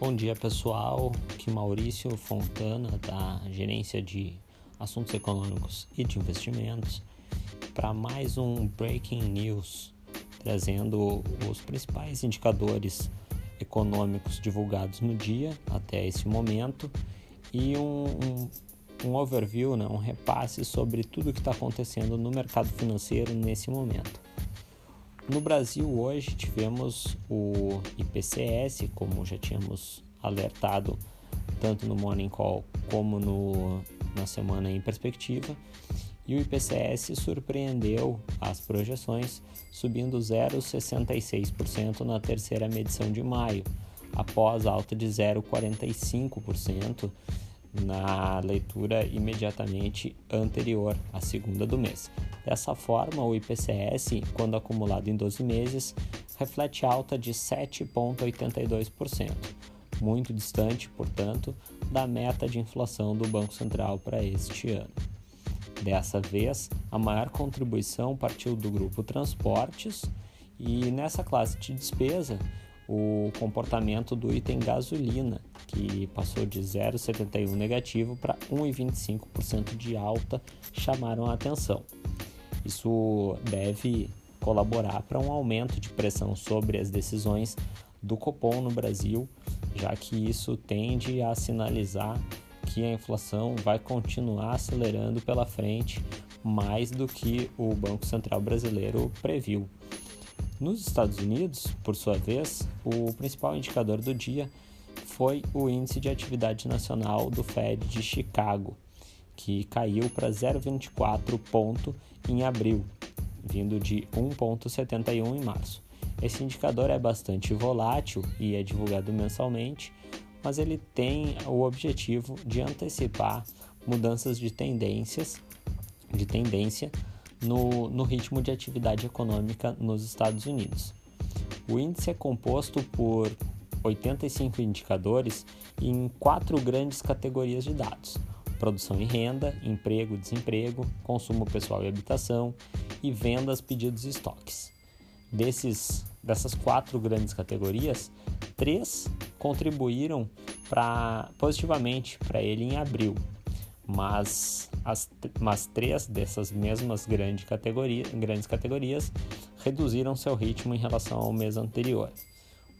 Bom dia pessoal, aqui Maurício Fontana da Gerência de Assuntos Econômicos e de Investimentos para mais um Breaking News, trazendo os principais indicadores econômicos divulgados no dia até esse momento e um, um, um overview, né, um repasse sobre tudo o que está acontecendo no mercado financeiro nesse momento. No Brasil hoje tivemos o IPCS, como já tínhamos alertado tanto no Morning Call como no, na semana em perspectiva, e o IPCS surpreendeu as projeções, subindo 0,66% na terceira medição de maio, após alta de 0,45% na leitura imediatamente anterior à segunda do mês. Dessa forma, o IPCS, quando acumulado em 12 meses, reflete alta de 7,82%, muito distante, portanto, da meta de inflação do Banco Central para este ano. Dessa vez, a maior contribuição partiu do grupo Transportes e nessa classe de despesa o comportamento do item gasolina, que passou de 0,71 negativo para 1,25% de alta, chamaram a atenção. Isso deve colaborar para um aumento de pressão sobre as decisões do Copom no Brasil, já que isso tende a sinalizar que a inflação vai continuar acelerando pela frente mais do que o Banco Central brasileiro previu. Nos Estados Unidos, por sua vez, o principal indicador do dia foi o Índice de Atividade Nacional do Fed de Chicago, que caiu para 0,24 ponto em abril, vindo de 1,71 em março. Esse indicador é bastante volátil e é divulgado mensalmente, mas ele tem o objetivo de antecipar mudanças de tendências, de tendência no, no ritmo de atividade econômica nos Estados Unidos. O índice é composto por 85 indicadores em quatro grandes categorias de dados: produção e renda, emprego, desemprego, consumo pessoal e habitação e vendas, pedidos e estoques. Desses, dessas quatro grandes categorias, três contribuíram pra, positivamente para ele em abril, mas, as, mas três dessas mesmas grande categoria, grandes categorias reduziram seu ritmo em relação ao mês anterior.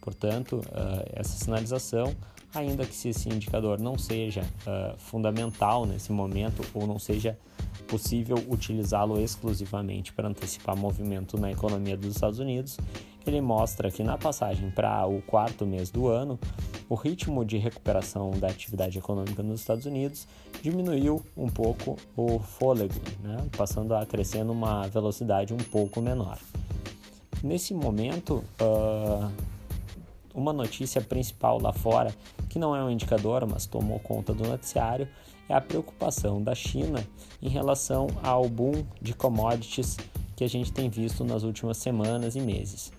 Portanto, uh, essa sinalização, ainda que esse indicador não seja uh, fundamental nesse momento ou não seja possível utilizá-lo exclusivamente para antecipar movimento na economia dos Estados Unidos, ele mostra que na passagem para o quarto mês do ano, o ritmo de recuperação da atividade econômica nos Estados Unidos diminuiu um pouco o fôlego, né? passando a crescer numa velocidade um pouco menor. Nesse momento, uh, uma notícia principal lá fora, que não é um indicador, mas tomou conta do noticiário, é a preocupação da China em relação ao boom de commodities que a gente tem visto nas últimas semanas e meses.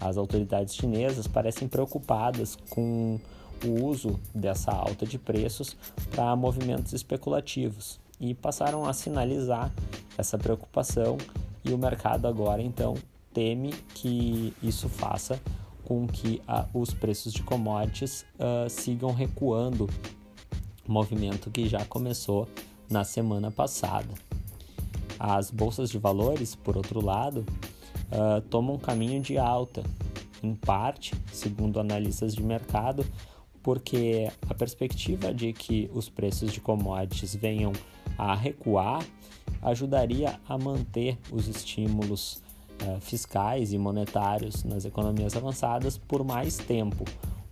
As autoridades chinesas parecem preocupadas com o uso dessa alta de preços para movimentos especulativos e passaram a sinalizar essa preocupação e o mercado agora então teme que isso faça com que a, os preços de commodities uh, sigam recuando, movimento que já começou na semana passada. As bolsas de valores, por outro lado, uh, toma um caminho de alta, em parte, segundo analistas de mercado, porque a perspectiva de que os preços de commodities venham a recuar ajudaria a manter os estímulos uh, fiscais e monetários nas economias avançadas por mais tempo,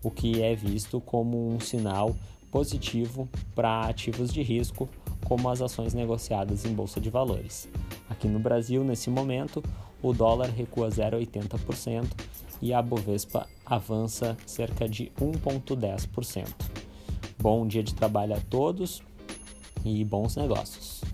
o que é visto como um sinal positivo para ativos de risco, como as ações negociadas em bolsa de valores. Aqui no Brasil, nesse momento, o dólar recua 0,80% e a Bovespa avança cerca de 1,10%. Bom dia de trabalho a todos e bons negócios.